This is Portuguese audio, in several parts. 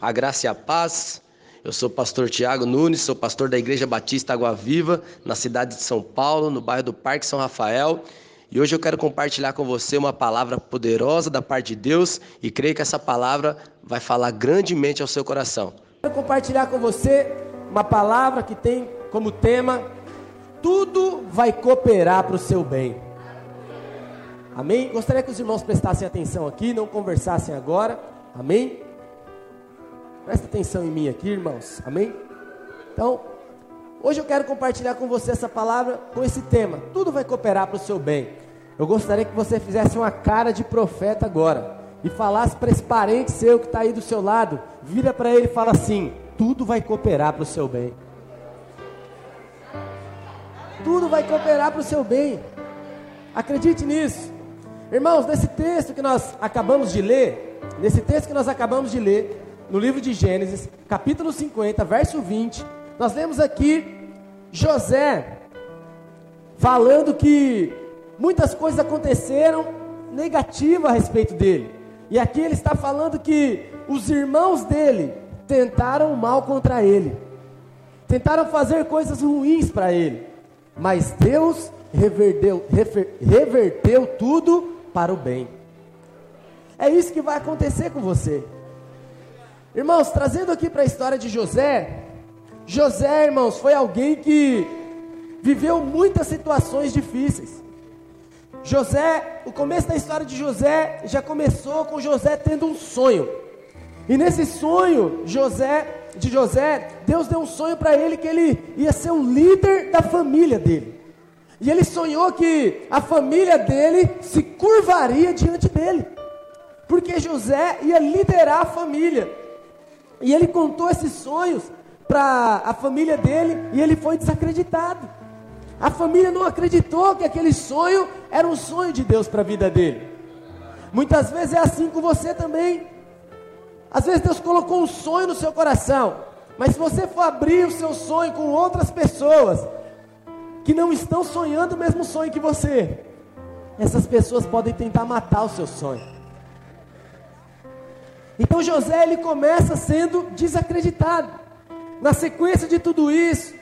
A graça e a paz. Eu sou o pastor Tiago Nunes, sou pastor da Igreja Batista Água Viva, na cidade de São Paulo, no bairro do Parque São Rafael. E hoje eu quero compartilhar com você uma palavra poderosa da parte de Deus e creio que essa palavra vai falar grandemente ao seu coração. Quero compartilhar com você uma palavra que tem como tema: tudo vai cooperar para o seu bem. Amém? Gostaria que os irmãos prestassem atenção aqui, não conversassem agora. Amém? Presta atenção em mim aqui, irmãos. Amém? Então, hoje eu quero compartilhar com você essa palavra com esse tema. Tudo vai cooperar para o seu bem. Eu gostaria que você fizesse uma cara de profeta agora e falasse para esse parente seu que está aí do seu lado, vira para ele e fala assim: tudo vai cooperar para o seu bem. Tudo vai cooperar para o seu bem. Acredite nisso. Irmãos, nesse texto que nós acabamos de ler, nesse texto que nós acabamos de ler, no livro de Gênesis, capítulo 50, verso 20, nós lemos aqui José falando que muitas coisas aconteceram negativas a respeito dele. E aqui ele está falando que os irmãos dele tentaram mal contra ele, tentaram fazer coisas ruins para ele, mas Deus rever, reverteu tudo para o bem. É isso que vai acontecer com você. Irmãos, trazendo aqui para a história de José, José, irmãos, foi alguém que viveu muitas situações difíceis. José, o começo da história de José já começou com José tendo um sonho. E nesse sonho, José, de José, Deus deu um sonho para ele que ele ia ser o líder da família dele. E ele sonhou que a família dele se curvaria diante dele, porque José ia liderar a família. E ele contou esses sonhos para a família dele e ele foi desacreditado. A família não acreditou que aquele sonho era um sonho de Deus para a vida dele. Muitas vezes é assim com você também. Às vezes Deus colocou um sonho no seu coração, mas se você for abrir o seu sonho com outras pessoas, que não estão sonhando o mesmo sonho que você, essas pessoas podem tentar matar o seu sonho. Então José ele começa sendo desacreditado. Na sequência de tudo isso,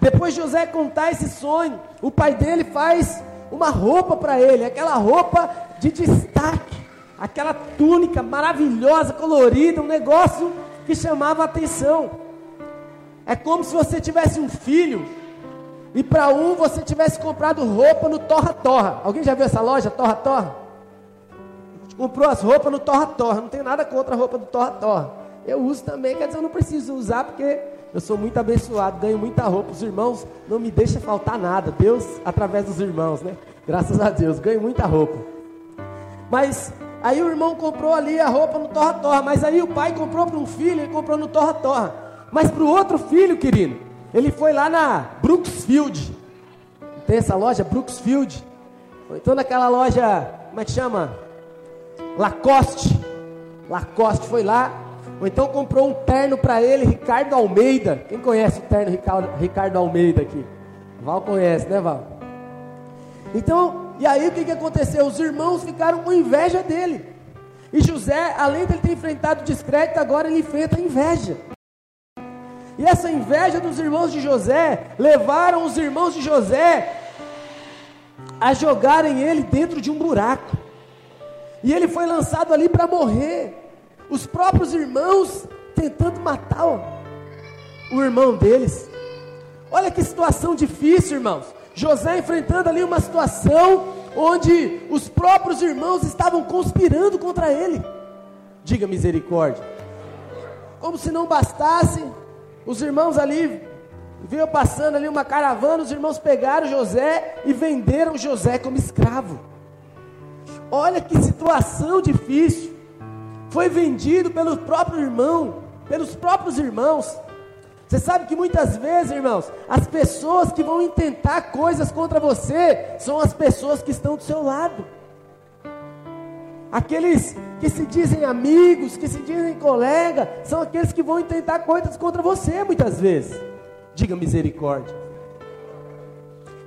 depois de José contar esse sonho, o pai dele faz uma roupa para ele, aquela roupa de destaque, aquela túnica maravilhosa, colorida, um negócio que chamava a atenção. É como se você tivesse um filho e para um você tivesse comprado roupa no Torra Torra. Alguém já viu essa loja, Torra Torra? Comprou as roupas no Torra Torra. Não tem nada contra a roupa do Torra Torra. Eu uso também, quer dizer, eu não preciso usar porque eu sou muito abençoado, ganho muita roupa. Os irmãos não me deixam faltar nada. Deus, através dos irmãos, né? Graças a Deus, ganho muita roupa. Mas aí o irmão comprou ali a roupa no Torra Torra. Mas aí o pai comprou para um filho, ele comprou no Torra Torra. Mas para o outro filho, querido, ele foi lá na Brooksfield. Tem essa loja Brooksfield. Ou então naquela loja, como é que chama? Lacoste. Lacoste foi lá. Ou então comprou um terno para ele, Ricardo Almeida. Quem conhece o terno Ricardo, Ricardo Almeida aqui? Val conhece, né, Val? Então, e aí o que, que aconteceu? Os irmãos ficaram com inveja dele. E José, além de ele ter enfrentado descrédito, agora ele enfrenta inveja. E essa inveja dos irmãos de José levaram os irmãos de José a jogarem ele dentro de um buraco. E ele foi lançado ali para morrer. Os próprios irmãos tentando matar ó, o irmão deles. Olha que situação difícil, irmãos. José enfrentando ali uma situação onde os próprios irmãos estavam conspirando contra ele. Diga misericórdia. Como se não bastasse, os irmãos ali, veio passando ali uma caravana, os irmãos pegaram José e venderam José como escravo. Olha que situação difícil. Foi vendido pelo próprio irmão, pelos próprios irmãos. Você sabe que muitas vezes, irmãos, as pessoas que vão intentar coisas contra você são as pessoas que estão do seu lado. Aqueles que se dizem amigos, que se dizem colega, são aqueles que vão intentar coisas contra você muitas vezes. Diga misericórdia.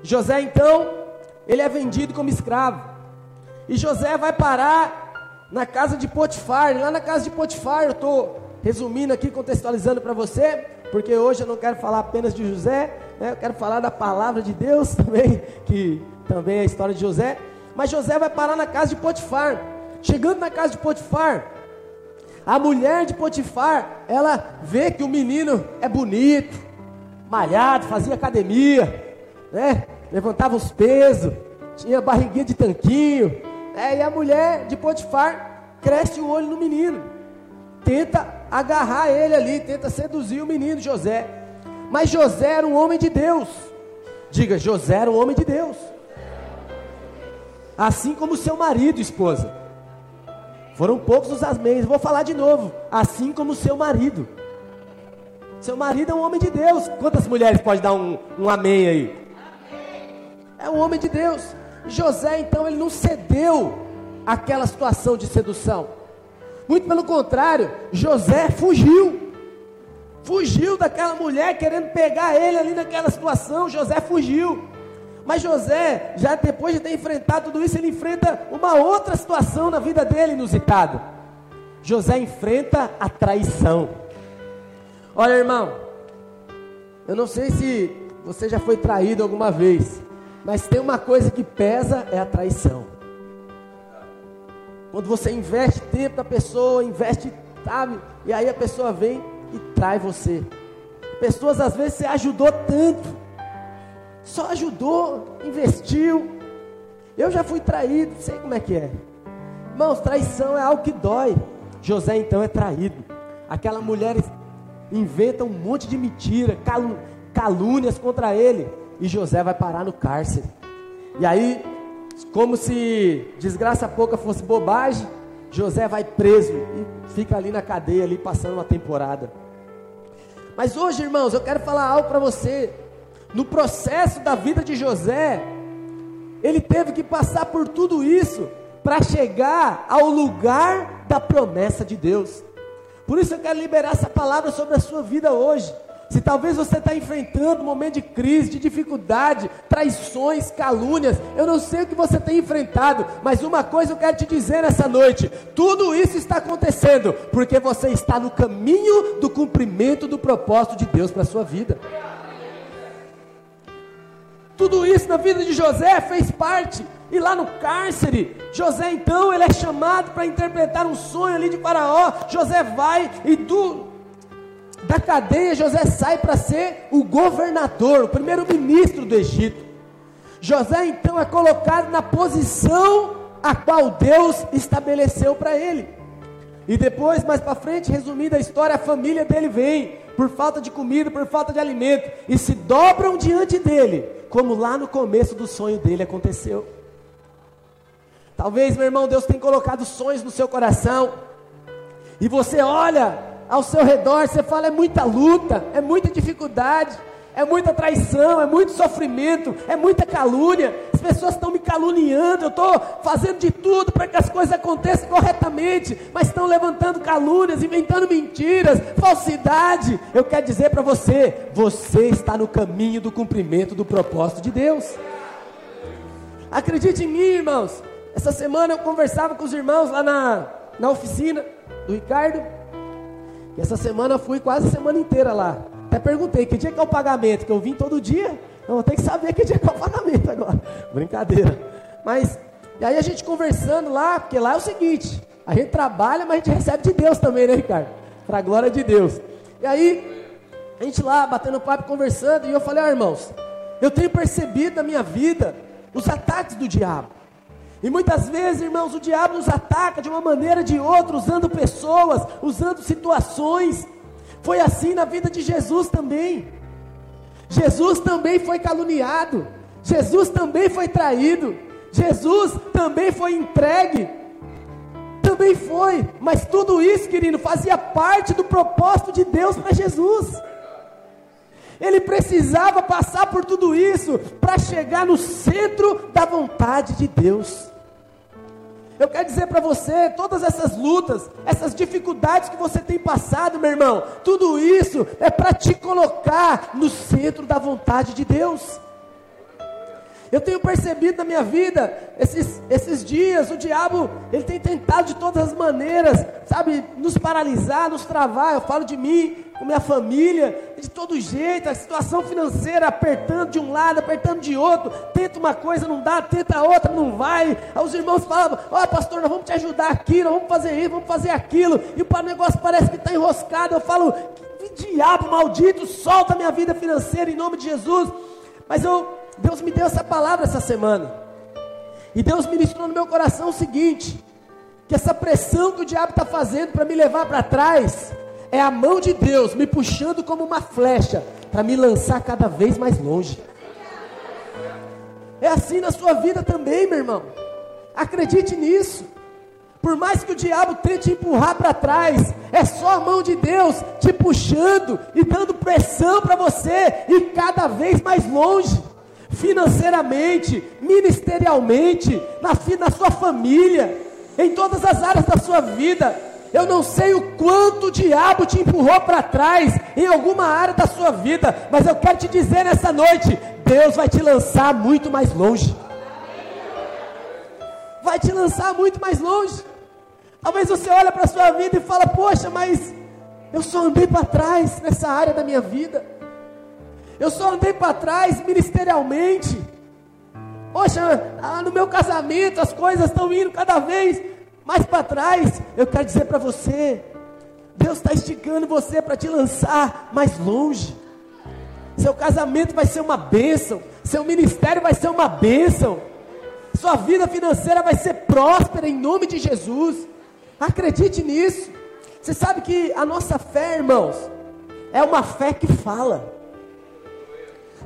José então, ele é vendido como escravo. E José vai parar na casa de Potifar. Lá na casa de Potifar, eu estou resumindo aqui, contextualizando para você, porque hoje eu não quero falar apenas de José, né? eu quero falar da palavra de Deus também, que também é a história de José. Mas José vai parar na casa de Potifar. Chegando na casa de Potifar, a mulher de Potifar, ela vê que o menino é bonito, malhado, fazia academia, né? Levantava os pesos, tinha barriguinha de tanquinho. É, e a mulher de Potifar cresce o olho no menino, tenta agarrar ele ali, tenta seduzir o menino José. Mas José era um homem de Deus. Diga, José era um homem de Deus. Assim como seu marido, esposa. Foram poucos os amém. Vou falar de novo. Assim como seu marido. Seu marido é um homem de Deus. Quantas mulheres pode dar um, um amém aí? É um homem de Deus. José, então, ele não cedeu àquela situação de sedução. Muito pelo contrário, José fugiu. Fugiu daquela mulher querendo pegar ele ali naquela situação. José fugiu. Mas José, já depois de ter enfrentado tudo isso, ele enfrenta uma outra situação na vida dele inusitada. José enfrenta a traição. Olha, irmão, eu não sei se você já foi traído alguma vez, mas tem uma coisa que pesa é a traição. Quando você investe tempo na pessoa, investe, sabe? E aí a pessoa vem e trai você. Pessoas às vezes você ajudou tanto, só ajudou, investiu. Eu já fui traído, sei como é que é. Irmãos, traição é algo que dói. José então é traído. Aquela mulher inventa um monte de mentira, calúnias contra ele. E José vai parar no cárcere. E aí, como se desgraça pouca fosse bobagem, José vai preso e fica ali na cadeia, ali passando uma temporada. Mas hoje, irmãos, eu quero falar algo para você. No processo da vida de José, ele teve que passar por tudo isso para chegar ao lugar da promessa de Deus. Por isso eu quero liberar essa palavra sobre a sua vida hoje. Se talvez você está enfrentando um momento de crise, de dificuldade, traições, calúnias, eu não sei o que você tem enfrentado, mas uma coisa eu quero te dizer nessa noite: tudo isso está acontecendo porque você está no caminho do cumprimento do propósito de Deus para a sua vida. Tudo isso na vida de José fez parte. E lá no cárcere, José então ele é chamado para interpretar um sonho ali de Faraó. José vai e do da cadeia José sai para ser o governador, o primeiro ministro do Egito. José então é colocado na posição a qual Deus estabeleceu para ele. E depois, mais para frente, resumida a história, a família dele vem por falta de comida, por falta de alimento, e se dobram diante dele, como lá no começo do sonho dele aconteceu. Talvez, meu irmão, Deus tenha colocado sonhos no seu coração, e você olha ao seu redor, você fala: é muita luta, é muita dificuldade, é muita traição, é muito sofrimento, é muita calúnia. As pessoas estão me caluniando, eu estou fazendo de tudo para que as coisas aconteçam corretamente, mas estão levantando calúnias, inventando mentiras, falsidade. Eu quero dizer para você: você está no caminho do cumprimento do propósito de Deus. Acredite em mim, irmãos. Essa semana eu conversava com os irmãos lá na, na oficina do Ricardo. E essa semana fui quase a semana inteira lá. Até perguntei, que dia que é o pagamento? Que eu vim todo dia. Eu vou ter que saber que dia que é o pagamento agora. Brincadeira. Mas, e aí a gente conversando lá, porque lá é o seguinte, a gente trabalha, mas a gente recebe de Deus também, né, Ricardo? Para a glória de Deus. E aí, a gente lá, batendo papo, conversando, e eu falei, ah, irmãos, eu tenho percebido na minha vida os ataques do diabo. E muitas vezes, irmãos, o diabo nos ataca de uma maneira ou de outra, usando pessoas, usando situações. Foi assim na vida de Jesus também. Jesus também foi caluniado. Jesus também foi traído. Jesus também foi entregue. Também foi. Mas tudo isso, querido, fazia parte do propósito de Deus para Jesus. Ele precisava passar por tudo isso para chegar no centro da vontade de Deus. Eu quero dizer para você, todas essas lutas, essas dificuldades que você tem passado, meu irmão, tudo isso é para te colocar no centro da vontade de Deus. Eu tenho percebido na minha vida, esses, esses dias, o diabo, ele tem tentado de todas as maneiras, sabe, nos paralisar, nos travar. Eu falo de mim, com minha família, de todo jeito, a situação financeira apertando de um lado, apertando de outro. Tenta uma coisa, não dá, tenta outra, não vai. Aí os irmãos falavam: Ó, oh, pastor, nós vamos te ajudar aqui, nós vamos fazer isso, vamos fazer aquilo. E o negócio parece que está enroscado. Eu falo: Que diabo maldito, solta minha vida financeira em nome de Jesus. Mas eu, Deus me deu essa palavra essa semana. E Deus ministrou no meu coração o seguinte: que essa pressão que o diabo está fazendo para me levar para trás é a mão de Deus me puxando como uma flecha para me lançar cada vez mais longe. É assim na sua vida também, meu irmão. Acredite nisso. Por mais que o diabo tente empurrar para trás, é só a mão de Deus te puxando e dando pressão para você ir cada vez mais longe, financeiramente, ministerialmente, na, na sua família, em todas as áreas da sua vida. Eu não sei o quanto o diabo te empurrou para trás em alguma área da sua vida, mas eu quero te dizer nessa noite: Deus vai te lançar muito mais longe. Vai te lançar muito mais longe. Talvez você olhe para a sua vida e fala: Poxa, mas eu só andei para trás nessa área da minha vida. Eu só andei para trás ministerialmente. Poxa, ah, no meu casamento as coisas estão indo cada vez mais para trás, eu quero dizer para você: Deus está esticando você para te lançar mais longe. Seu casamento vai ser uma bênção, seu ministério vai ser uma bênção, sua vida financeira vai ser próspera em nome de Jesus. Acredite nisso. Você sabe que a nossa fé, irmãos, é uma fé que fala.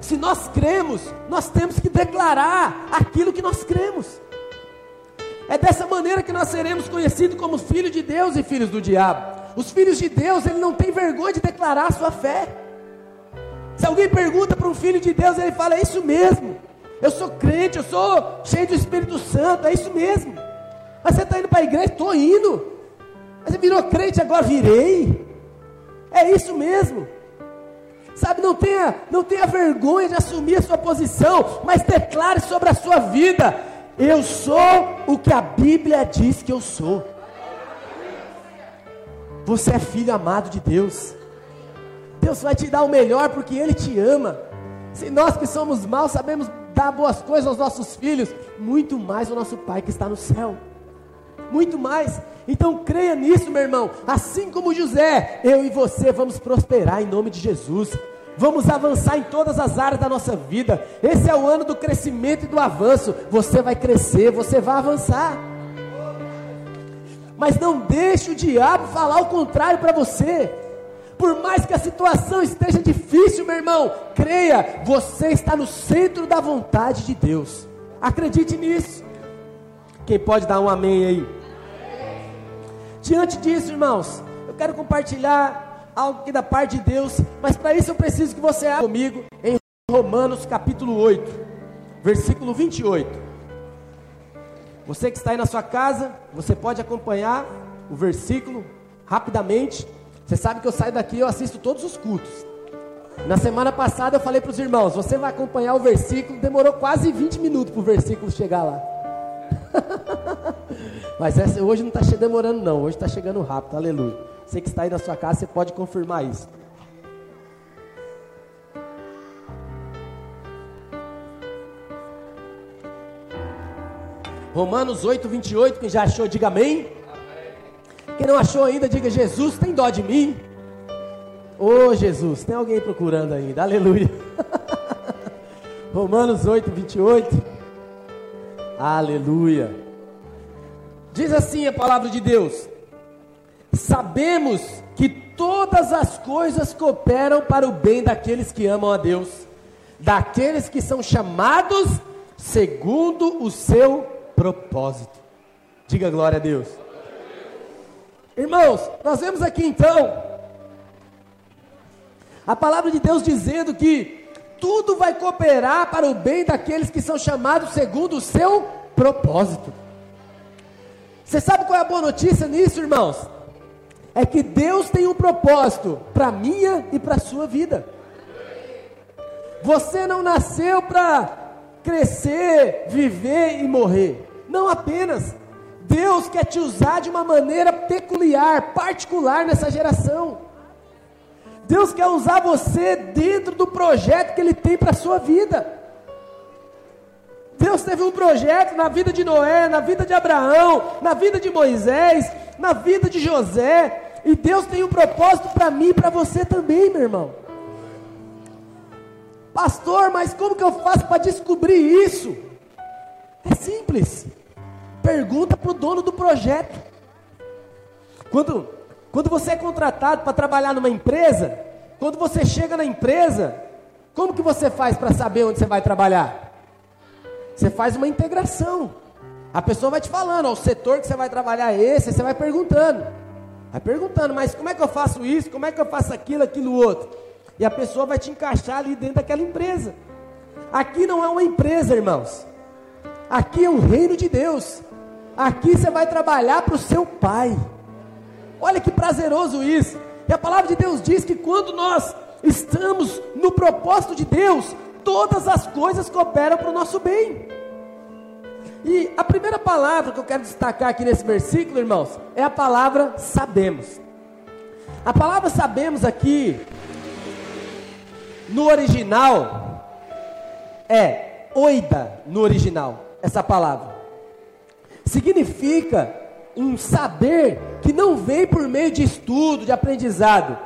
Se nós cremos, nós temos que declarar aquilo que nós cremos. É dessa maneira que nós seremos conhecidos como filhos de Deus e filhos do diabo. Os filhos de Deus, ele não tem vergonha de declarar a sua fé. Se alguém pergunta para um filho de Deus, ele fala: É isso mesmo. Eu sou crente, eu sou cheio do Espírito Santo, é isso mesmo. Mas você está indo para a igreja? Estou indo. Mas você virou crente, agora virei. É isso mesmo. Sabe, não tenha, não tenha vergonha de assumir a sua posição, mas declare sobre a sua vida. Eu sou o que a Bíblia diz que eu sou. Você é filho amado de Deus. Deus vai te dar o melhor porque Ele te ama. Se nós que somos maus sabemos dar boas coisas aos nossos filhos, muito mais o nosso Pai que está no céu. Muito mais. Então creia nisso, meu irmão. Assim como José, eu e você vamos prosperar em nome de Jesus. Vamos avançar em todas as áreas da nossa vida. Esse é o ano do crescimento e do avanço. Você vai crescer, você vai avançar. Mas não deixe o diabo falar o contrário para você. Por mais que a situação esteja difícil, meu irmão, creia, você está no centro da vontade de Deus. Acredite nisso. Quem pode dar um amém aí? Diante disso, irmãos, eu quero compartilhar algo que da parte de Deus, mas para isso eu preciso que você abra comigo em Romanos capítulo 8, versículo 28. Você que está aí na sua casa, você pode acompanhar o versículo rapidamente. Você sabe que eu saio daqui eu assisto todos os cultos. Na semana passada eu falei para os irmãos: você vai acompanhar o versículo. Demorou quase 20 minutos para o versículo chegar lá. Mas essa, hoje não está demorando, não. Hoje está chegando rápido. Aleluia. Você que está aí na sua casa, você pode confirmar isso. Romanos 8, 28, quem já achou, diga amém. Quem não achou ainda, diga Jesus, tem dó de mim. Ô oh, Jesus, tem alguém procurando ainda, aleluia. Romanos 8, 28. Aleluia. Diz assim a palavra de Deus: sabemos que todas as coisas cooperam para o bem daqueles que amam a Deus, daqueles que são chamados segundo o seu propósito. Diga glória a Deus. Irmãos, nós vemos aqui então a palavra de Deus dizendo que tudo vai cooperar para o bem daqueles que são chamados segundo o seu propósito. Você sabe qual é a boa notícia nisso, irmãos? é que Deus tem um propósito para a minha e para a sua vida. Você não nasceu para crescer, viver e morrer. Não apenas. Deus quer te usar de uma maneira peculiar, particular nessa geração. Deus quer usar você dentro do projeto que Ele tem para a sua vida. Deus teve um projeto na vida de Noé, na vida de Abraão, na vida de Moisés, na vida de José. E Deus tem um propósito para mim e para você também, meu irmão. Pastor, mas como que eu faço para descobrir isso? É simples. Pergunta para o dono do projeto. Quando, quando você é contratado para trabalhar numa empresa, quando você chega na empresa, como que você faz para saber onde você vai trabalhar? Você faz uma integração. A pessoa vai te falando, ó, o setor que você vai trabalhar é esse, você vai perguntando. Vai perguntando, mas como é que eu faço isso? Como é que eu faço aquilo, aquilo outro? E a pessoa vai te encaixar ali dentro daquela empresa. Aqui não é uma empresa, irmãos. Aqui é um reino de Deus. Aqui você vai trabalhar para o seu pai. Olha que prazeroso isso. E a palavra de Deus diz que quando nós estamos no propósito de Deus, todas as coisas cooperam para o nosso bem. E a primeira palavra que eu quero destacar aqui nesse versículo, irmãos, é a palavra sabemos. A palavra sabemos aqui, no original, é oida no original, essa palavra. Significa um saber que não vem por meio de estudo, de aprendizado,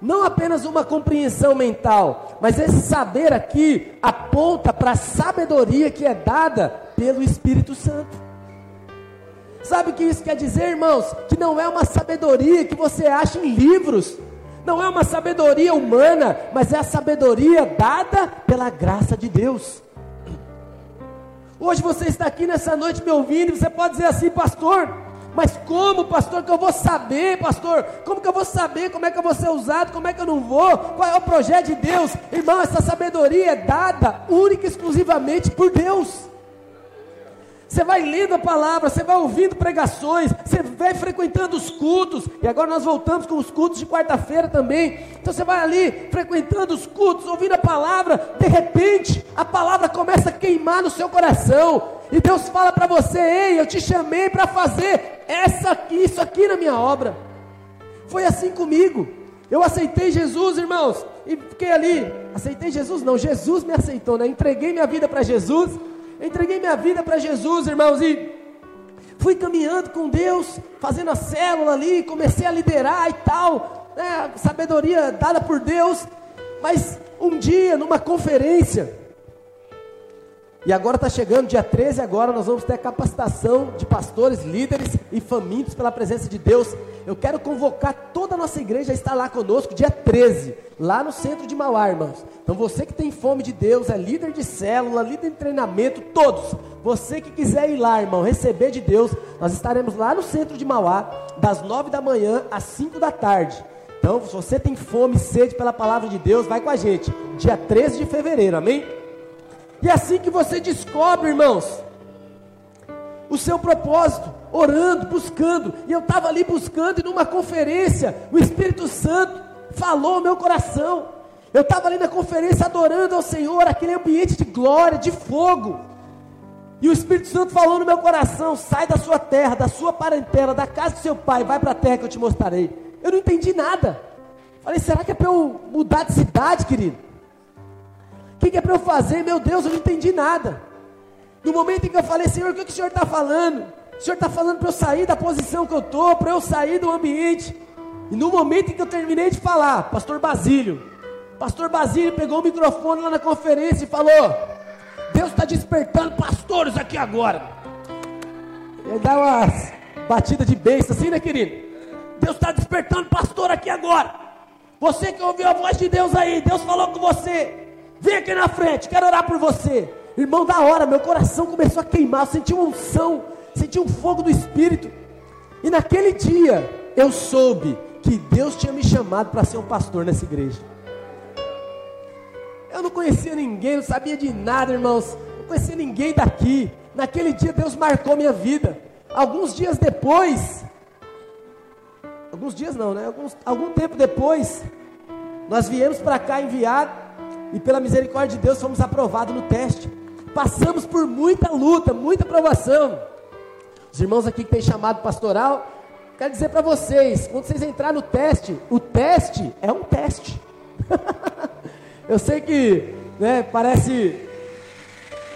não apenas uma compreensão mental, mas esse saber aqui aponta para a sabedoria que é dada pelo Espírito Santo. Sabe o que isso quer dizer, irmãos? Que não é uma sabedoria que você acha em livros, não é uma sabedoria humana, mas é a sabedoria dada pela graça de Deus. Hoje você está aqui nessa noite me ouvindo e você pode dizer assim, pastor, mas como, pastor, que eu vou saber, pastor? Como que eu vou saber como é que eu vou ser usado? Como é que eu não vou? Qual é o projeto de Deus? Irmão, essa sabedoria é dada única e exclusivamente por Deus. Você vai lendo a palavra, você vai ouvindo pregações, você vai frequentando os cultos, e agora nós voltamos com os cultos de quarta-feira também. Então você vai ali frequentando os cultos, ouvindo a palavra, de repente a palavra começa a queimar no seu coração, e Deus fala para você: Ei, eu te chamei para fazer essa aqui, isso aqui na minha obra. Foi assim comigo. Eu aceitei Jesus, irmãos, e fiquei ali. Aceitei Jesus? Não, Jesus me aceitou, né? Entreguei minha vida para Jesus entreguei minha vida para Jesus, irmãos, e fui caminhando com Deus, fazendo a célula ali, comecei a liderar e tal, né, sabedoria dada por Deus, mas um dia, numa conferência, e agora está chegando, dia 13, agora nós vamos ter capacitação de pastores, líderes e famintos pela presença de Deus. Eu quero convocar toda a nossa igreja a estar lá conosco, dia 13, lá no centro de Mauá, irmãos. Então você que tem fome de Deus, é líder de célula, líder de treinamento, todos. Você que quiser ir lá, irmão, receber de Deus, nós estaremos lá no centro de Mauá, das 9 da manhã às 5 da tarde. Então, se você tem fome e sede pela palavra de Deus, vai com a gente. Dia 13 de fevereiro, amém? E é assim que você descobre, irmãos, o seu propósito, orando, buscando. E eu estava ali buscando, e numa conferência, o Espírito Santo falou ao meu coração. Eu estava ali na conferência adorando ao Senhor, aquele ambiente de glória, de fogo. E o Espírito Santo falou no meu coração: sai da sua terra, da sua parentela, da casa do seu pai, vai para a terra que eu te mostrarei. Eu não entendi nada. Falei, será que é para eu mudar de cidade, querido? Que, que é para eu fazer? Meu Deus, eu não entendi nada. No momento em que eu falei, Senhor, o que, que o Senhor está falando? O Senhor está falando para eu sair da posição que eu estou, para eu sair do ambiente. E no momento em que eu terminei de falar, Pastor Basílio, Pastor Basílio pegou o microfone lá na conferência e falou: Deus está despertando pastores aqui agora. Ele dá uma batida de beijo assim, né, querido? Deus está despertando pastor aqui agora. Você que ouviu a voz de Deus aí, Deus falou com você. Vem aqui na frente, quero orar por você. Irmão, da hora, meu coração começou a queimar, eu senti uma unção, senti um fogo do Espírito. E naquele dia, eu soube que Deus tinha me chamado para ser um pastor nessa igreja. Eu não conhecia ninguém, não sabia de nada, irmãos. Não conhecia ninguém daqui. Naquele dia, Deus marcou minha vida. Alguns dias depois, alguns dias não, né? Alguns, algum tempo depois, nós viemos para cá enviar e pela misericórdia de Deus fomos aprovados no teste. Passamos por muita luta, muita provação. Os irmãos aqui que têm chamado pastoral, quero dizer para vocês, quando vocês entrarem no teste, o teste é um teste. Eu sei que né, parece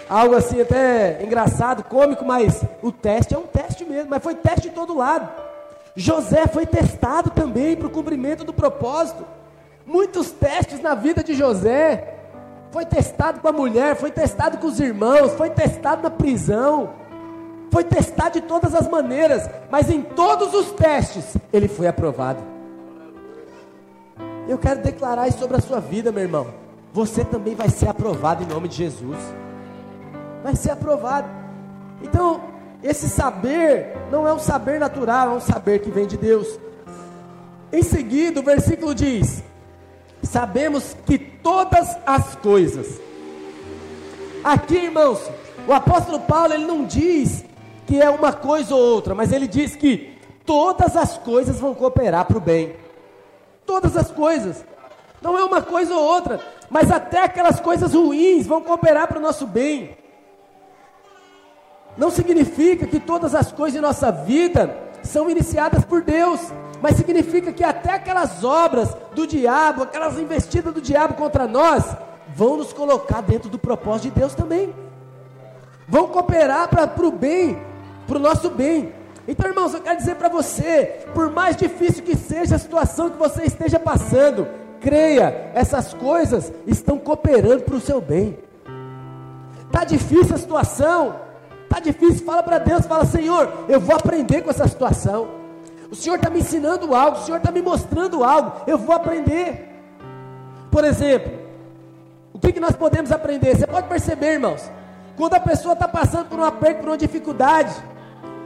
algo assim até engraçado, cômico, mas o teste é um teste mesmo, mas foi teste de todo lado. José foi testado também para o cumprimento do propósito. Muitos testes na vida de José. Foi testado com a mulher, foi testado com os irmãos, foi testado na prisão, foi testado de todas as maneiras, mas em todos os testes ele foi aprovado. Eu quero declarar isso sobre a sua vida, meu irmão. Você também vai ser aprovado em nome de Jesus. Vai ser aprovado. Então, esse saber não é um saber natural, é um saber que vem de Deus. Em seguida, o versículo diz: Sabemos que todas as coisas. Aqui, irmãos, o apóstolo Paulo ele não diz que é uma coisa ou outra, mas ele diz que todas as coisas vão cooperar para o bem todas as coisas. Não é uma coisa ou outra, mas até aquelas coisas ruins vão cooperar para o nosso bem. Não significa que todas as coisas em nossa vida são iniciadas por Deus, mas significa que até aquelas obras do diabo, aquelas investidas do diabo contra nós, vão nos colocar dentro do propósito de Deus também. Vão cooperar para o bem, para o nosso bem. Então, irmãos, eu quero dizer para você, por mais difícil que seja a situação que você esteja passando, creia, essas coisas estão cooperando para o seu bem. Tá difícil a situação, tá difícil, fala para Deus, fala Senhor, eu vou aprender com essa situação. O Senhor está me ensinando algo, o Senhor está me mostrando algo, eu vou aprender. Por exemplo, o que, que nós podemos aprender? Você pode perceber, irmãos, quando a pessoa está passando por um aperto, por uma dificuldade,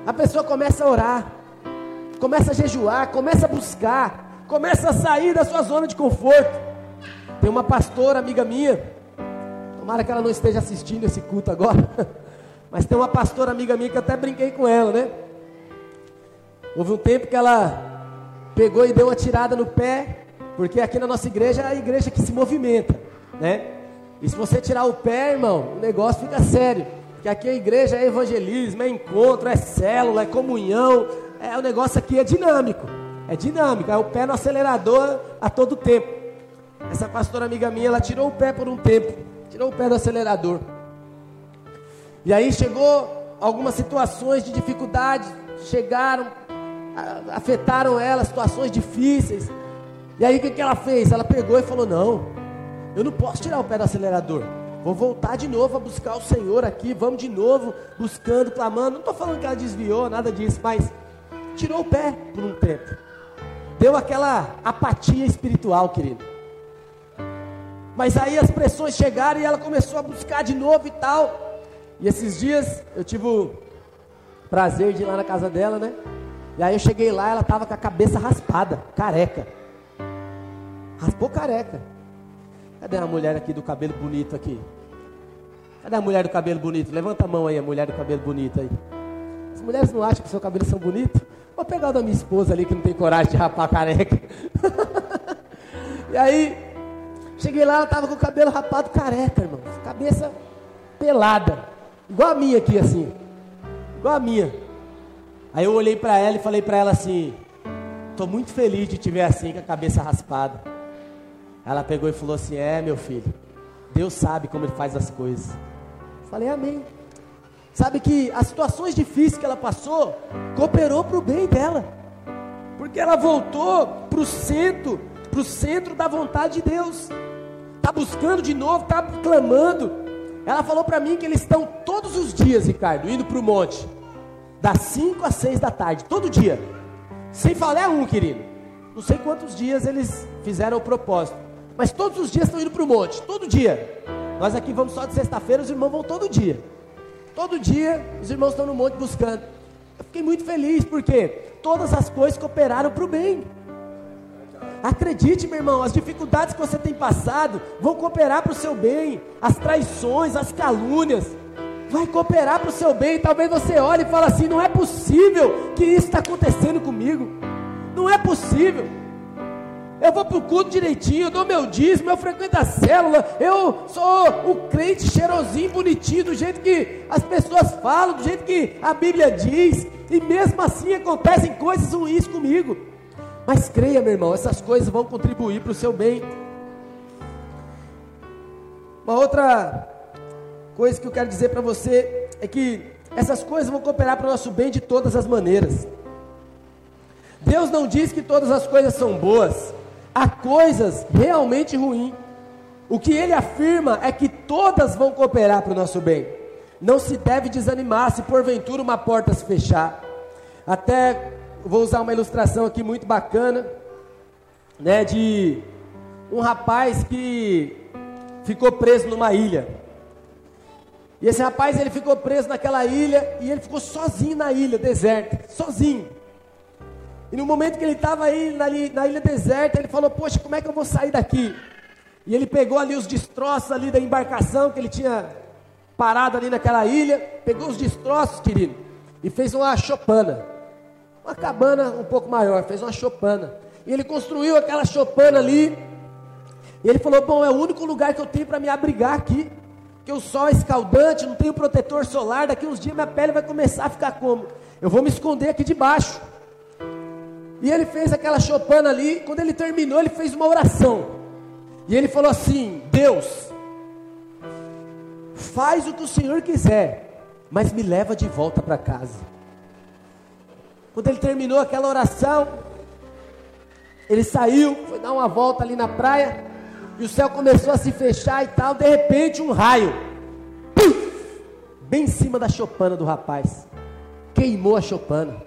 a pessoa começa a orar, começa a jejuar, começa a buscar, começa a sair da sua zona de conforto. Tem uma pastora, amiga minha, tomara que ela não esteja assistindo esse culto agora, mas tem uma pastora, amiga minha, que eu até brinquei com ela, né? Houve um tempo que ela pegou e deu uma tirada no pé, porque aqui na nossa igreja é a igreja que se movimenta, né? E se você tirar o pé, irmão, o negócio fica sério que aqui a igreja é evangelismo, é encontro, é célula, é comunhão, é o negócio aqui é dinâmico, é dinâmico, é o pé no acelerador a todo tempo. Essa pastora amiga minha, ela tirou o pé por um tempo, tirou o pé do acelerador. E aí chegou algumas situações de dificuldade, chegaram, afetaram ela, situações difíceis. E aí o que, que ela fez? Ela pegou e falou: Não, eu não posso tirar o pé do acelerador. Vou voltar de novo a buscar o Senhor aqui. Vamos de novo buscando, clamando. Não estou falando que ela desviou, nada disso, mas tirou o pé por um tempo. Deu aquela apatia espiritual, querido. Mas aí as pressões chegaram e ela começou a buscar de novo e tal. E esses dias eu tive o prazer de ir lá na casa dela, né? E aí eu cheguei lá, ela estava com a cabeça raspada, careca. Raspou careca. Cadê a mulher aqui do cabelo bonito aqui? Cadê a mulher do cabelo bonito? Levanta a mão aí, a mulher do cabelo bonito aí. As mulheres não acham que seu cabelo são bonitos? Vou pegar o da minha esposa ali que não tem coragem de rapar a careca. e aí, cheguei lá, ela estava com o cabelo rapado careca, irmão. Cabeça pelada. Igual a minha aqui, assim. Igual a minha. Aí eu olhei para ela e falei para ela assim: Estou muito feliz de te ver assim, com a cabeça raspada. Ela pegou e falou assim: É, meu filho, Deus sabe como Ele faz as coisas. Falei, Amém. Sabe que as situações difíceis que ela passou cooperou para o bem dela, porque ela voltou para o centro, para o centro da vontade de Deus. Está buscando de novo, está clamando. Ela falou para mim que eles estão todos os dias, Ricardo, indo para o monte, das 5 às 6 da tarde, todo dia. Sem falar um, querido. Não sei quantos dias eles fizeram o propósito. Mas todos os dias estão indo para o monte, todo dia. Nós aqui vamos só de sexta-feira, os irmãos vão todo dia. Todo dia os irmãos estão no monte buscando. Eu fiquei muito feliz porque todas as coisas cooperaram para o bem. Acredite, meu irmão, as dificuldades que você tem passado vão cooperar para o seu bem. As traições, as calúnias, vai cooperar para o seu bem. Talvez você olhe e fale assim: não é possível que isso está acontecendo comigo. Não é possível. eu vou para o culto direitinho, eu dou meu dízimo, eu frequento a célula, eu sou o crente cheirosinho, bonitinho, do jeito que as pessoas falam, do jeito que a Bíblia diz, e mesmo assim acontecem coisas ruins comigo. Mas creia, meu irmão, essas coisas vão contribuir para o seu bem. Uma outra coisa que eu quero dizer para você é que essas coisas vão cooperar para o nosso bem de todas as maneiras. Deus não diz que todas as coisas são boas, há coisas realmente ruins. O que ele afirma é que todas vão cooperar para o nosso bem. Não se deve desanimar se porventura uma porta se fechar. Até vou usar uma ilustração aqui muito bacana, né, de um rapaz que ficou preso numa ilha. E esse rapaz ele ficou preso naquela ilha e ele ficou sozinho na ilha deserta, sozinho. E no momento que ele estava aí na, na, ilha deserta, ele falou: Poxa, como é que eu vou sair daqui? E ele pegou ali os destroços ali da embarcação que ele tinha parado ali naquela ilha, pegou os destroços, querido, e fez uma chopana, uma cabana um pouco maior, fez uma chopana. E ele construiu aquela chopana ali. E ele falou: Bom, é o único lugar que eu tenho para me abrigar aqui. Que o sol é escaldante, não tenho protetor solar. Daqui uns dias minha pele vai começar a ficar como? Eu vou me esconder aqui debaixo. E ele fez aquela chopana ali. Quando ele terminou, ele fez uma oração. E ele falou assim: Deus, faz o que o Senhor quiser, mas me leva de volta para casa. Quando ele terminou aquela oração, ele saiu, foi dar uma volta ali na praia, e o céu começou a se fechar e tal. De repente, um raio, bem em cima da chopana do rapaz, queimou a chopana.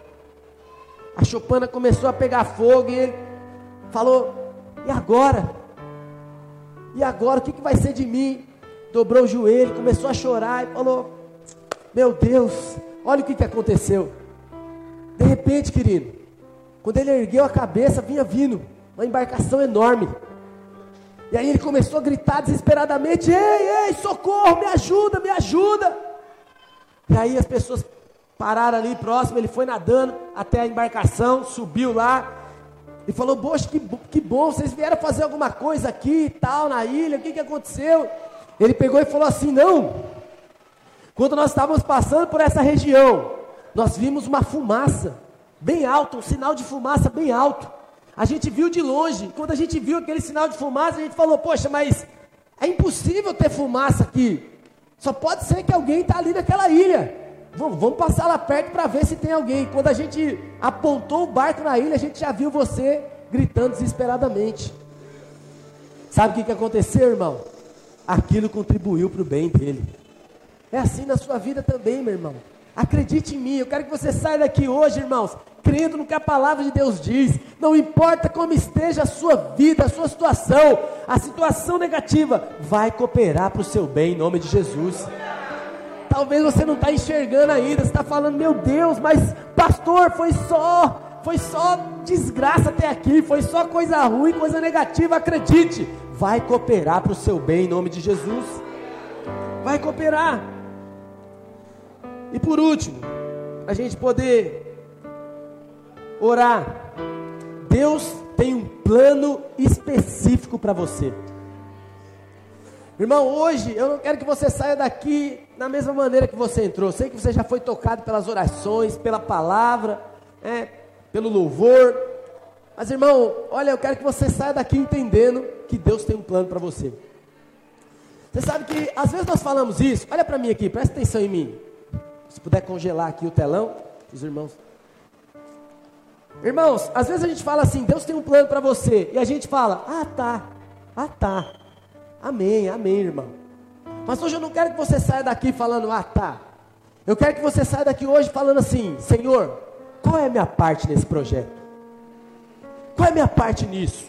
A chopana começou a pegar fogo e ele falou: E agora? E agora? O que, que vai ser de mim? Dobrou o joelho, começou a chorar e falou: Meu Deus, olha o que, que aconteceu. De repente, querido, quando ele ergueu a cabeça, vinha vindo uma embarcação enorme. E aí ele começou a gritar desesperadamente: Ei, ei, socorro, me ajuda, me ajuda. E aí as pessoas Pararam ali próximo, ele foi nadando até a embarcação, subiu lá e falou: Poxa, que, que bom, vocês vieram fazer alguma coisa aqui e tal, na ilha, o que, que aconteceu? Ele pegou e falou assim: Não, quando nós estávamos passando por essa região, nós vimos uma fumaça bem alta, um sinal de fumaça bem alto. A gente viu de longe, quando a gente viu aquele sinal de fumaça, a gente falou: Poxa, mas é impossível ter fumaça aqui. Só pode ser que alguém está ali naquela ilha. Vamos, vamos passar lá perto para ver se tem alguém. Quando a gente apontou o barco na ilha, a gente já viu você gritando desesperadamente. Sabe o que, que aconteceu, irmão? Aquilo contribuiu para o bem dele. É assim na sua vida também, meu irmão. Acredite em mim, eu quero que você saia daqui hoje, irmãos, crendo no que a palavra de Deus diz. Não importa como esteja a sua vida, a sua situação, a situação negativa vai cooperar para o seu bem, em nome de Jesus. Talvez você não está enxergando ainda, você está falando, meu Deus, mas pastor, foi só, foi só desgraça até aqui, foi só coisa ruim, coisa negativa, acredite, vai cooperar para o seu bem em nome de Jesus. Vai cooperar. E por último, a gente poder orar. Deus tem um plano específico para você. Irmão, hoje eu não quero que você saia daqui da mesma maneira que você entrou. Sei que você já foi tocado pelas orações, pela palavra, é, pelo louvor. Mas, irmão, olha, eu quero que você saia daqui entendendo que Deus tem um plano para você. Você sabe que às vezes nós falamos isso. Olha para mim aqui, presta atenção em mim. Se puder congelar aqui o telão, os irmãos. Irmãos, às vezes a gente fala assim: Deus tem um plano para você. E a gente fala: Ah, tá. Ah, tá. Amém, amém, irmão. Mas hoje eu não quero que você saia daqui falando, ah, tá. Eu quero que você saia daqui hoje falando assim: Senhor, qual é a minha parte nesse projeto? Qual é a minha parte nisso?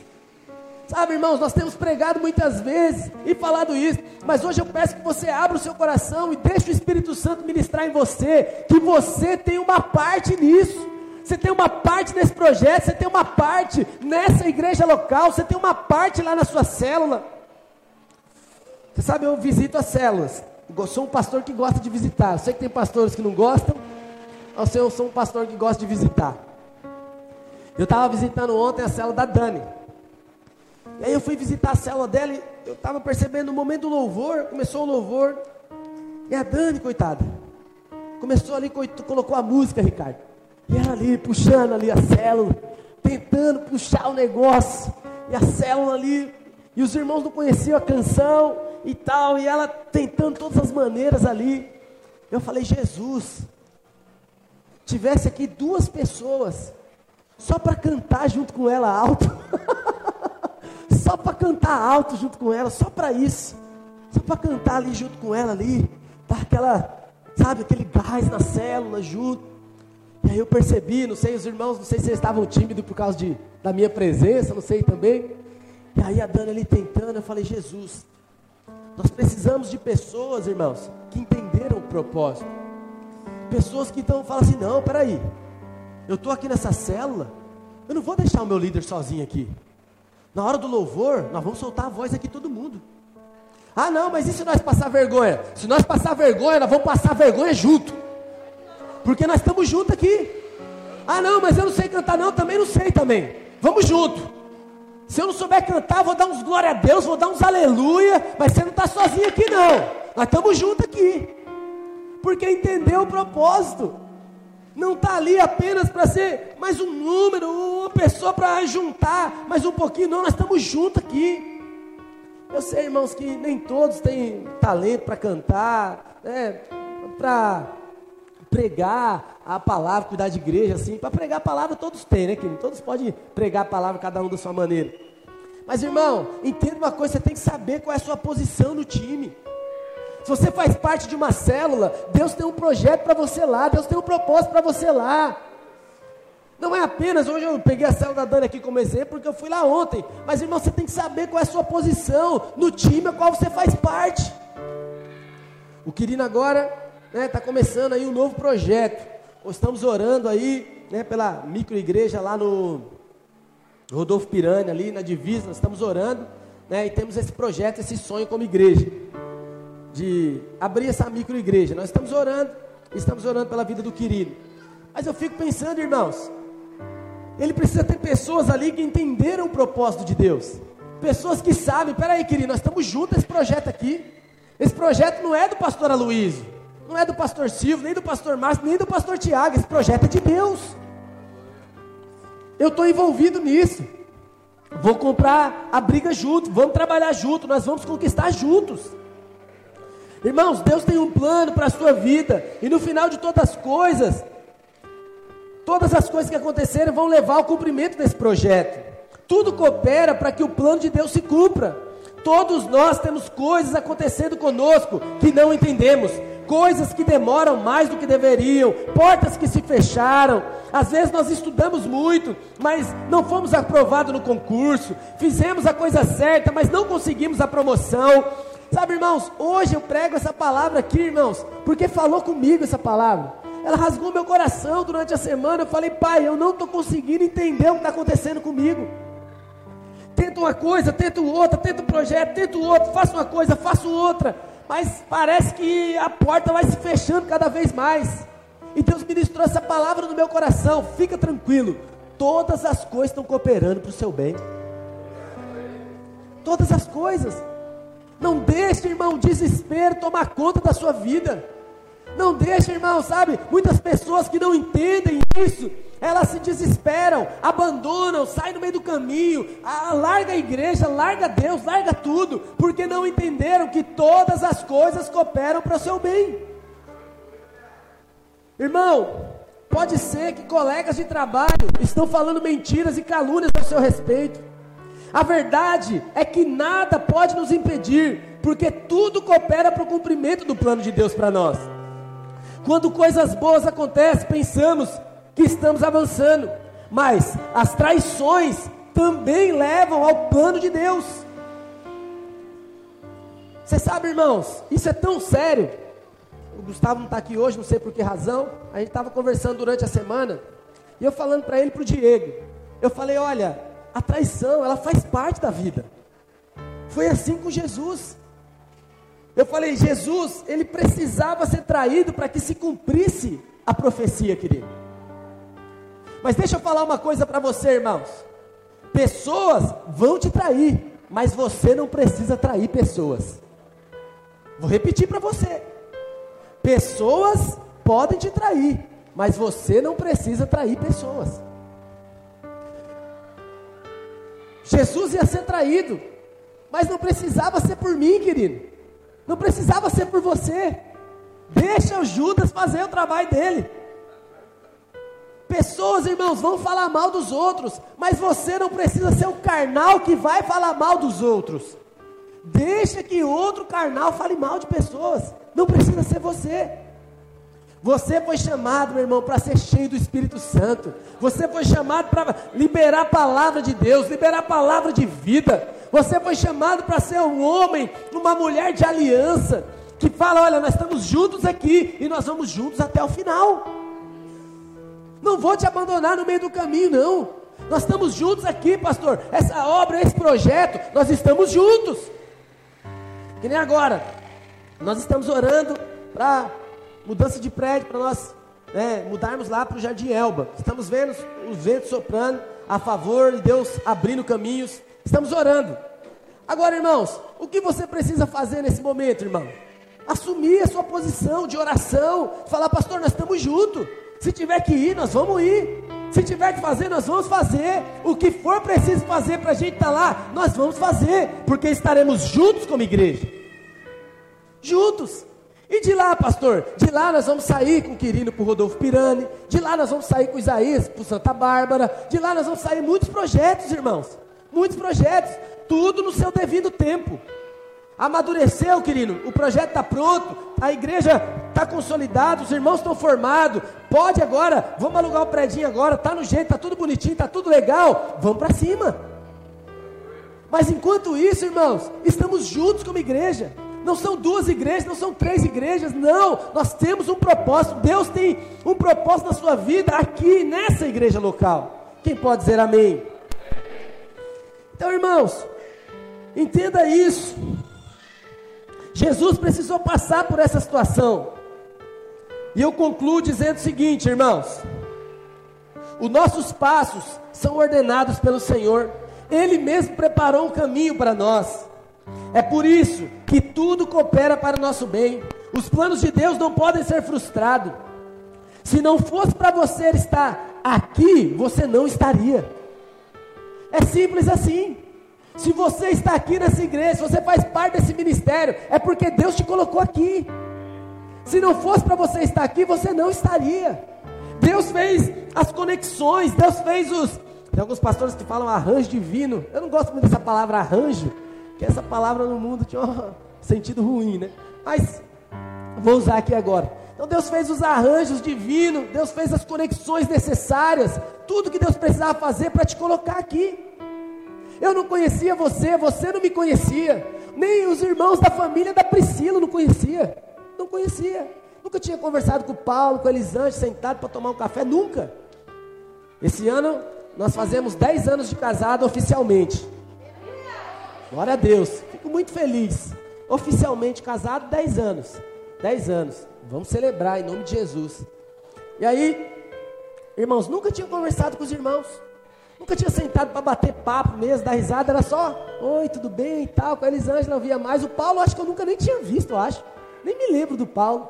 Sabe, irmãos, nós temos pregado muitas vezes e falado isso, mas hoje eu peço que você abra o seu coração e deixe o Espírito Santo ministrar em você, que você tem uma parte nisso. Você tem uma parte nesse projeto, você tem uma parte nessa igreja local, você tem uma parte lá na sua célula. Você sabe, eu visito as células. Sou um pastor que gosta de visitar. Eu sei que tem pastores que não gostam. Eu sou um pastor que gosta de visitar. Eu estava visitando ontem a célula da Dani. E aí eu fui visitar a célula dela e eu estava percebendo no momento do louvor, começou o louvor. E a Dani, coitada, começou ali, colocou a música, Ricardo. E ela ali, puxando ali a célula, tentando puxar o negócio. E a célula ali, e os irmãos não conheciam a canção e tal, e ela tentando todas as maneiras ali. Eu falei, Jesus, tivesse aqui duas pessoas, só para cantar junto com ela alto. só para cantar alto junto com ela, só para isso. Só para cantar ali junto com ela ali, dar aquela, sabe, aquele gás na célula junto. E aí eu percebi, não sei, os irmãos, não sei se eles estavam tímidos por causa de, da minha presença, não sei também. E aí a Dana ali tentando, eu falei, Jesus, nós precisamos de pessoas, irmãos, que entenderam o propósito. Pessoas que então falam assim, não, peraí, eu estou aqui nessa célula, eu não vou deixar o meu líder sozinho aqui. Na hora do louvor, nós vamos soltar a voz aqui todo mundo. Ah, não, mas e se nós passar vergonha? Se nós passar vergonha, nós vamos passar vergonha junto. Porque nós estamos juntos aqui. Ah, não, mas eu não sei cantar, não, também não sei também. Vamos junto. Se eu não souber cantar, vou dar uns glória a Deus, vou dar uns aleluia, mas você não está sozinho aqui, não. Nós estamos juntos aqui. Porque entendeu o propósito não está ali apenas para ser mais um número, uma pessoa para juntar mais um pouquinho, não, nós estamos juntos aqui. Eu sei, irmãos, que nem todos têm talento para cantar, né, para pregar a palavra, cuidar de igreja, assim, para pregar a palavra todos têm, né, querido? Todos podem pregar a palavra, cada um da sua maneira. Mas, irmão, entenda uma coisa, você tem que saber qual é a sua posição no time. Se você faz parte de uma célula, Deus tem um projeto para você lá, Deus tem um propósito para você lá. Não é apenas, hoje eu peguei a célula da Dani aqui como exemplo, porque eu fui lá ontem. Mas irmão, você tem que saber qual é a sua posição no time a qual você faz parte. O Quirino agora né, tá começando aí um novo projeto. Estamos orando aí né, pela microigreja lá no Rodolfo Piranha, ali na divisa, nós estamos orando, né, e temos esse projeto, esse sonho como igreja de abrir essa micro igreja. Nós estamos orando, estamos orando pela vida do querido. Mas eu fico pensando, irmãos, ele precisa ter pessoas ali que entenderam o propósito de Deus. Pessoas que sabem, peraí, querido, nós estamos juntos nesse projeto aqui. Esse projeto não é do pastor Aloysio, não é do pastor Silvio, nem do pastor Márcio, nem do pastor Tiago. Esse projeto é de Deus. Eu estou envolvido nisso. Vou comprar a briga junto, vamos trabalhar junto, nós vamos conquistar juntos. Irmãos, Deus tem um plano para a sua vida, e no final de todas as coisas, todas as coisas que aconteceram vão levar ao cumprimento desse projeto. Tudo coopera para que o plano de Deus se cumpra. Todos nós temos coisas acontecendo conosco que não entendemos, coisas que demoram mais do que deveriam, portas que se fecharam. Às vezes nós estudamos muito, mas não fomos aprovados no concurso, fizemos a coisa certa, mas não conseguimos a promoção. Sabe, irmãos, hoje eu prego essa palavra aqui, irmãos, porque falou comigo essa palavra. Ela rasgou meu coração durante a semana. Eu falei, pai, eu não estou conseguindo entender o que está acontecendo comigo. Tento uma coisa, tento outra, tento um projeto, tento outro, faço uma coisa, faço outra. Mas parece que a porta vai se fechando cada vez mais. E Deus ministrou essa palavra no meu coração. Fica tranquilo. Todas as coisas estão cooperando para o seu bem. Todas as coisas. Não deixe, irmão, desespero tomar conta da sua vida. Não deixe, irmão, sabe? Muitas pessoas que não entendem isso, elas se desesperam, abandonam, saem no meio do caminho, a, larga a igreja, larga Deus, larga tudo, porque não entenderam que todas as coisas cooperam para o seu bem. Irmão, pode ser que colegas de trabalho estão falando mentiras e calúnias a seu respeito. A verdade é que nada pode nos impedir, porque tudo coopera para o cumprimento do plano de Deus para nós. Quando coisas boas acontecem, pensamos que estamos avançando, mas as traições também levam ao plano de Deus. Você sabe, irmãos, isso é tão sério. O Gustavo não está aqui hoje, não sei por que razão. A gente estava conversando durante a semana, e eu falando para ele, para o Diego. Eu falei: olha, a traição, ela faz parte da vida. Foi assim com Jesus. Eu falei, Jesus, ele precisava ser traído para que se cumprisse a profecia, querido. Mas deixa eu falar uma coisa para você, irmãos. Pessoas vão te trair, mas você não precisa trair pessoas. Vou repetir para você. Pessoas podem te trair, mas você não precisa trair pessoas. Jesus ia ser traído, mas não precisava ser por mim, querido. Não precisava ser por você. Deixa o Judas fazer o trabalho dele. Pessoas, irmãos, vão falar mal dos outros, mas você não precisa ser o carnal que vai falar mal dos outros. Deixa que outro carnal fale mal de pessoas. Não precisa ser você. Você foi chamado, meu irmão, para ser cheio do Espírito Santo. Você foi chamado para liberar a palavra de Deus, liberar a palavra de vida. Você foi chamado para ser um homem, uma mulher de aliança, que fala: olha, nós estamos juntos aqui e nós vamos juntos até o final. Não vou te abandonar no meio do caminho, não. Nós estamos juntos aqui, pastor. Essa obra, esse projeto, nós estamos juntos. Que nem agora. Nós estamos orando para mudança de prédio, para nós né, mudarmos lá para o Jardim Elba. Estamos vendo os ventos soprando a favor e Deus abrindo caminhos. Estamos orando. Agora, irmãos, o que você precisa fazer nesse momento, irmão? Assumir a sua posição de oração. Falar, pastor, nós estamos juntos. Se tiver que ir, nós vamos ir. Se tiver que fazer, nós vamos fazer. O que for preciso fazer para a gente estar tá lá, nós vamos fazer. Porque estaremos juntos como igreja. Juntos. E de lá, pastor? De lá nós vamos sair com o Quirino para o Rodolfo Pirani. De lá nós vamos sair com o Isaías para Santa Bárbara. De lá nós vamos sair muitos projetos, irmãos. Muitos projetos. Tudo no seu devido tempo. Amadureceu, querido. O projeto está pronto. A igreja está consolidada. Os irmãos estão formados. Pode agora. Vamos alugar o prédio agora. Está no jeito, está tudo bonitinho, está tudo legal. Vamos para cima. Mas enquanto isso, irmãos, estamos juntos como igreja. Não são duas igrejas, não são três igrejas, não. Nós temos um propósito. Deus tem um propósito na sua vida aqui nessa igreja local. Quem pode dizer amém? Então, irmãos, entenda isso. Jesus precisou passar por essa situação. E eu concluo dizendo o seguinte, irmãos: os nossos passos são ordenados pelo Senhor, Ele mesmo preparou um caminho para nós. É por isso que tudo coopera para o nosso bem. Os planos de Deus não podem ser frustrados. Se não fosse para você estar aqui, você não estaria. É simples assim. Se você está aqui nessa igreja, se você faz parte desse ministério, é porque Deus te colocou aqui. Se não fosse para você estar aqui, você não estaria. Deus fez as conexões, Deus fez os. Tem alguns pastores que falam arranjo divino. Eu não gosto muito dessa palavra arranjo, que essa palavra no mundo tinha um sentido ruim, né? Mas vou usar aqui agora. Então Deus fez os arranjos divinos, Deus fez as conexões necessárias, tudo que Deus precisava fazer para te colocar aqui. Eu não conhecia você, você não me conhecia, nem os irmãos da família da Priscila não conhecia, não conhecia. Nunca tinha conversado com o Paulo, com a Elisângela, sentado para tomar um café, nunca. Esse ano nós fazemos 10 anos de casado oficialmente. Glória a Deus, fico muito feliz. Oficialmente casado, 10 anos. 10 anos. Vamos celebrar em nome de Jesus. E aí, irmãos, nunca tinha conversado com os irmãos. Nunca tinha sentado para bater papo mesmo, dar risada, era só, oi, tudo bem e tal. Com a Elisângela não via mais. O Paulo, acho que eu nunca nem tinha visto, eu acho. Nem me lembro do Paulo.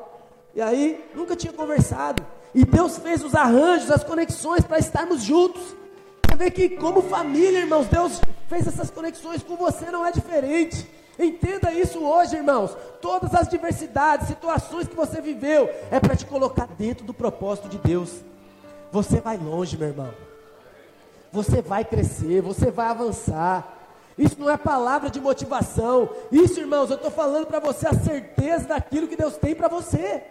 E aí, nunca tinha conversado. E Deus fez os arranjos, as conexões para estarmos juntos. Vê que, como família, irmãos, Deus fez essas conexões com você, não é diferente. Entenda isso hoje, irmãos. Todas as diversidades, situações que você viveu, é para te colocar dentro do propósito de Deus. Você vai longe, meu irmão você vai crescer, você vai avançar. Isso não é palavra de motivação. Isso, irmãos, eu estou falando para você a certeza daquilo que Deus tem para você.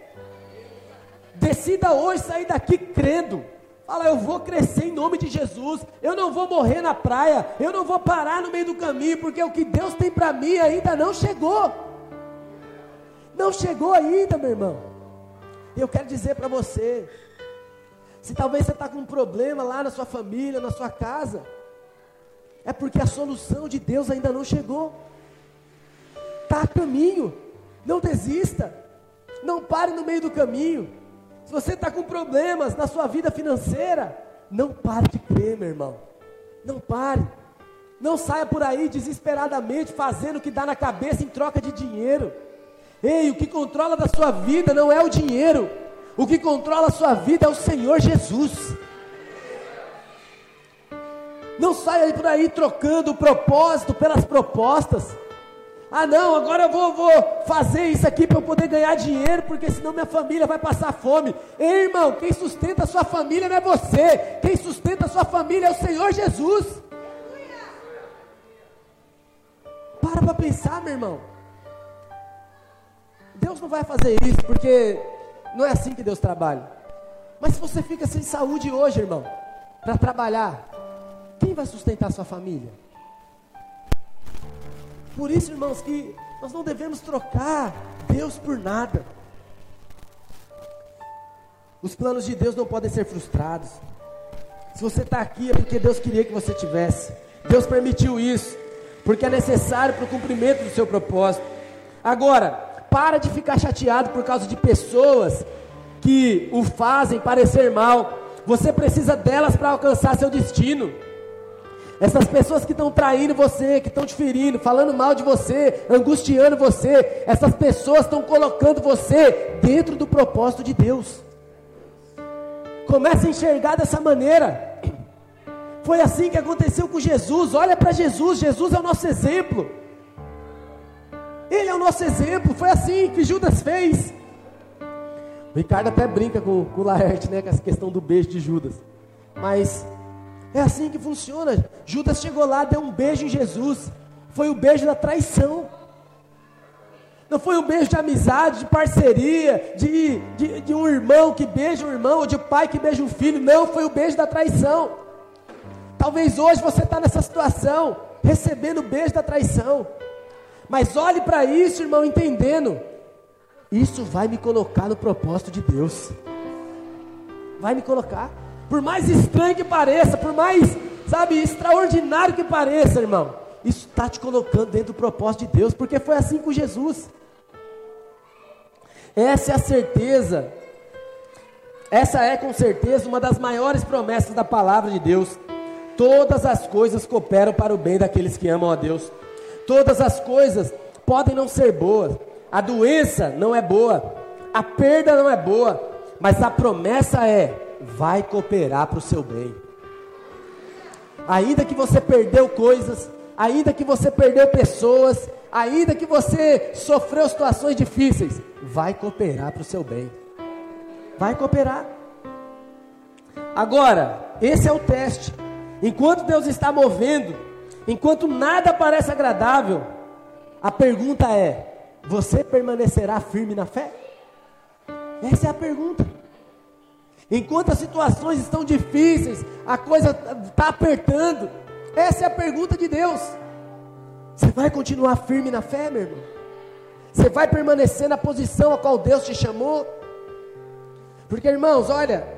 Decida hoje sair daqui crendo. Fala, eu vou crescer em nome de Jesus. Eu não vou morrer na praia. Eu não vou parar no meio do caminho, porque o que Deus tem para mim ainda não chegou. Não chegou ainda, meu irmão. Eu quero dizer para você, se talvez você está com um problema lá na sua família, na sua casa, é porque a solução de Deus ainda não chegou. Está a caminho. Não desista. Não pare no meio do caminho. Se você está com problemas na sua vida financeira, não pare de crer, meu irmão. Não pare. Não saia por aí desesperadamente fazendo o que dá na cabeça em troca de dinheiro. Ei, o que controla da sua vida não é o dinheiro. O que controla a sua vida é o Senhor Jesus. Não saia por aí trocando o propósito pelas propostas. Ah, não, agora eu vou, vou fazer isso aqui para eu poder ganhar dinheiro, porque senão minha família vai passar fome. Ei, irmão, quem sustenta a sua família não é você, quem sustenta a sua família é o Senhor Jesus. Para para pensar, meu irmão. Deus não vai fazer isso, porque não é assim que Deus trabalha. Mas se você fica sem saúde hoje, irmão, para trabalhar, quem vai sustentar a sua família? Por isso, irmãos, que nós não devemos trocar Deus por nada. Os planos de Deus não podem ser frustrados. Se você está aqui é porque Deus queria que você tivesse. Deus permitiu isso, porque é necessário para o cumprimento do seu propósito. Agora, para de ficar chateado por causa de pessoas que o fazem parecer mal. Você precisa delas para alcançar seu destino. Essas pessoas que estão traindo você, que estão te ferindo, falando mal de você, angustiando você, essas pessoas estão colocando você dentro do propósito de Deus. Comece a enxergar dessa maneira. Foi assim que aconteceu com Jesus. Olha para Jesus, Jesus é o nosso exemplo. Ele é o nosso exemplo. Foi assim que Judas fez. O Ricardo até brinca com, com o Laerte, né, com essa questão do beijo de Judas. Mas é assim que funciona. Judas chegou lá, deu um beijo em Jesus. Foi o beijo da traição. Não foi um beijo de amizade, de parceria, de, de, de, um irmão que beija um irmão, ou de um pai que beija um filho. Não, foi o beijo da traição. Talvez hoje você está nessa situação, recebendo o beijo da traição. Mas olhe para isso, irmão, entendendo. Isso vai me colocar no propósito de Deus. Vai me colocar. Por mais estranho que pareça, por mais, sabe, extraordinário que pareça, irmão, isso está te colocando dentro do propósito de Deus, porque foi assim com Jesus. Essa é a certeza, essa é com certeza uma das maiores promessas da palavra de Deus. Todas as coisas cooperam para o bem daqueles que amam a Deus. Todas as coisas podem não ser boas. A doença não é boa, a perda não é boa, mas a promessa é: vai cooperar para o seu bem. Ainda que você perdeu coisas, ainda que você perdeu pessoas, ainda que você sofreu situações difíceis, vai cooperar para o seu bem. Vai cooperar. Agora, esse é o teste. Enquanto Deus está movendo, enquanto nada parece agradável, a pergunta é: você permanecerá firme na fé? Essa é a pergunta. Enquanto as situações estão difíceis, a coisa está apertando. Essa é a pergunta de Deus. Você vai continuar firme na fé, meu irmão? Você vai permanecer na posição a qual Deus te chamou? Porque, irmãos, olha,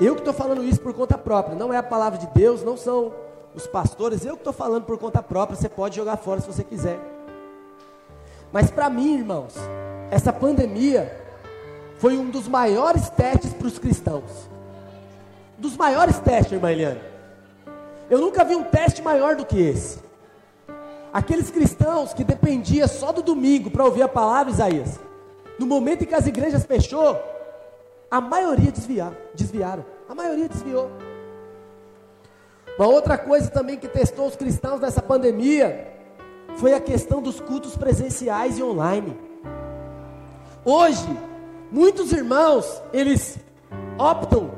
eu que estou falando isso por conta própria, não é a palavra de Deus, não são os pastores, eu que estou falando por conta própria, você pode jogar fora se você quiser. Mas para mim, irmãos, essa pandemia foi um dos maiores testes para os cristãos. Dos maiores testes, irmã Eliane. Eu nunca vi um teste maior do que esse. Aqueles cristãos que dependiam só do domingo para ouvir a palavra, Isaías. No momento em que as igrejas fechou, a maioria desviaram, desviaram. A maioria desviou. Uma outra coisa também que testou os cristãos nessa pandemia foi a questão dos cultos presenciais e online. Hoje, Muitos irmãos, eles optam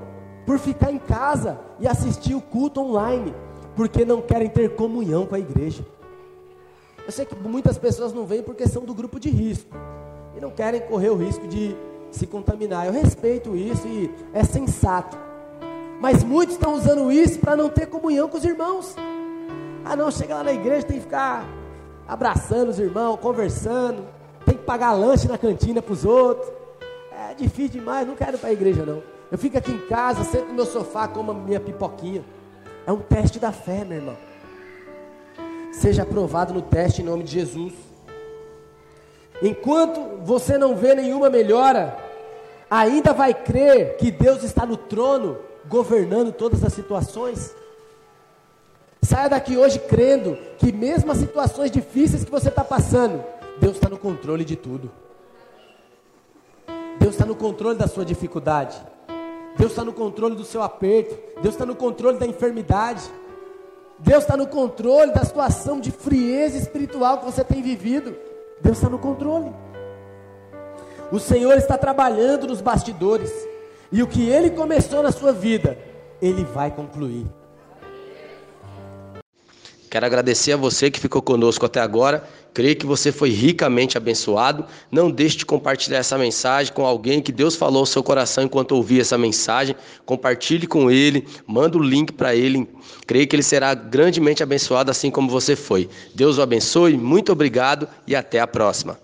por ficar em casa e assistir o culto online, porque não querem ter comunhão com a igreja. Eu sei que muitas pessoas não vêm porque são do grupo de risco e não querem correr o risco de se contaminar. Eu respeito isso e é sensato. Mas muitos estão usando isso para não ter comunhão com os irmãos. Ah, não, chega lá na igreja, tem que ficar abraçando os irmãos, conversando, tem que pagar lanche na cantina para os outros é difícil demais, não quero ir para a igreja não. Eu fico aqui em casa, sento no meu sofá, como a minha pipoquinha. É um teste da fé, meu irmão. Seja aprovado no teste em nome de Jesus. Enquanto você não vê nenhuma melhora, ainda vai crer que Deus está no trono, governando todas as situações? Saia daqui hoje crendo que mesmo as situações difíceis que você está passando, Deus está no controle de tudo. Deus está no controle da sua dificuldade. Deus está no controle do seu aperto. Deus está no controle da enfermidade. Deus está no controle da situação de frieza espiritual que você tem vivido. Deus está no controle. O Senhor está trabalhando nos bastidores. E o que Ele começou na sua vida, Ele vai concluir. Quero agradecer a você que ficou conosco até agora. Creio que você foi ricamente abençoado. Não deixe de compartilhar essa mensagem com alguém que Deus falou ao seu coração enquanto ouvia essa mensagem. Compartilhe com ele, manda o link para ele. Creio que ele será grandemente abençoado assim como você foi. Deus o abençoe, muito obrigado e até a próxima.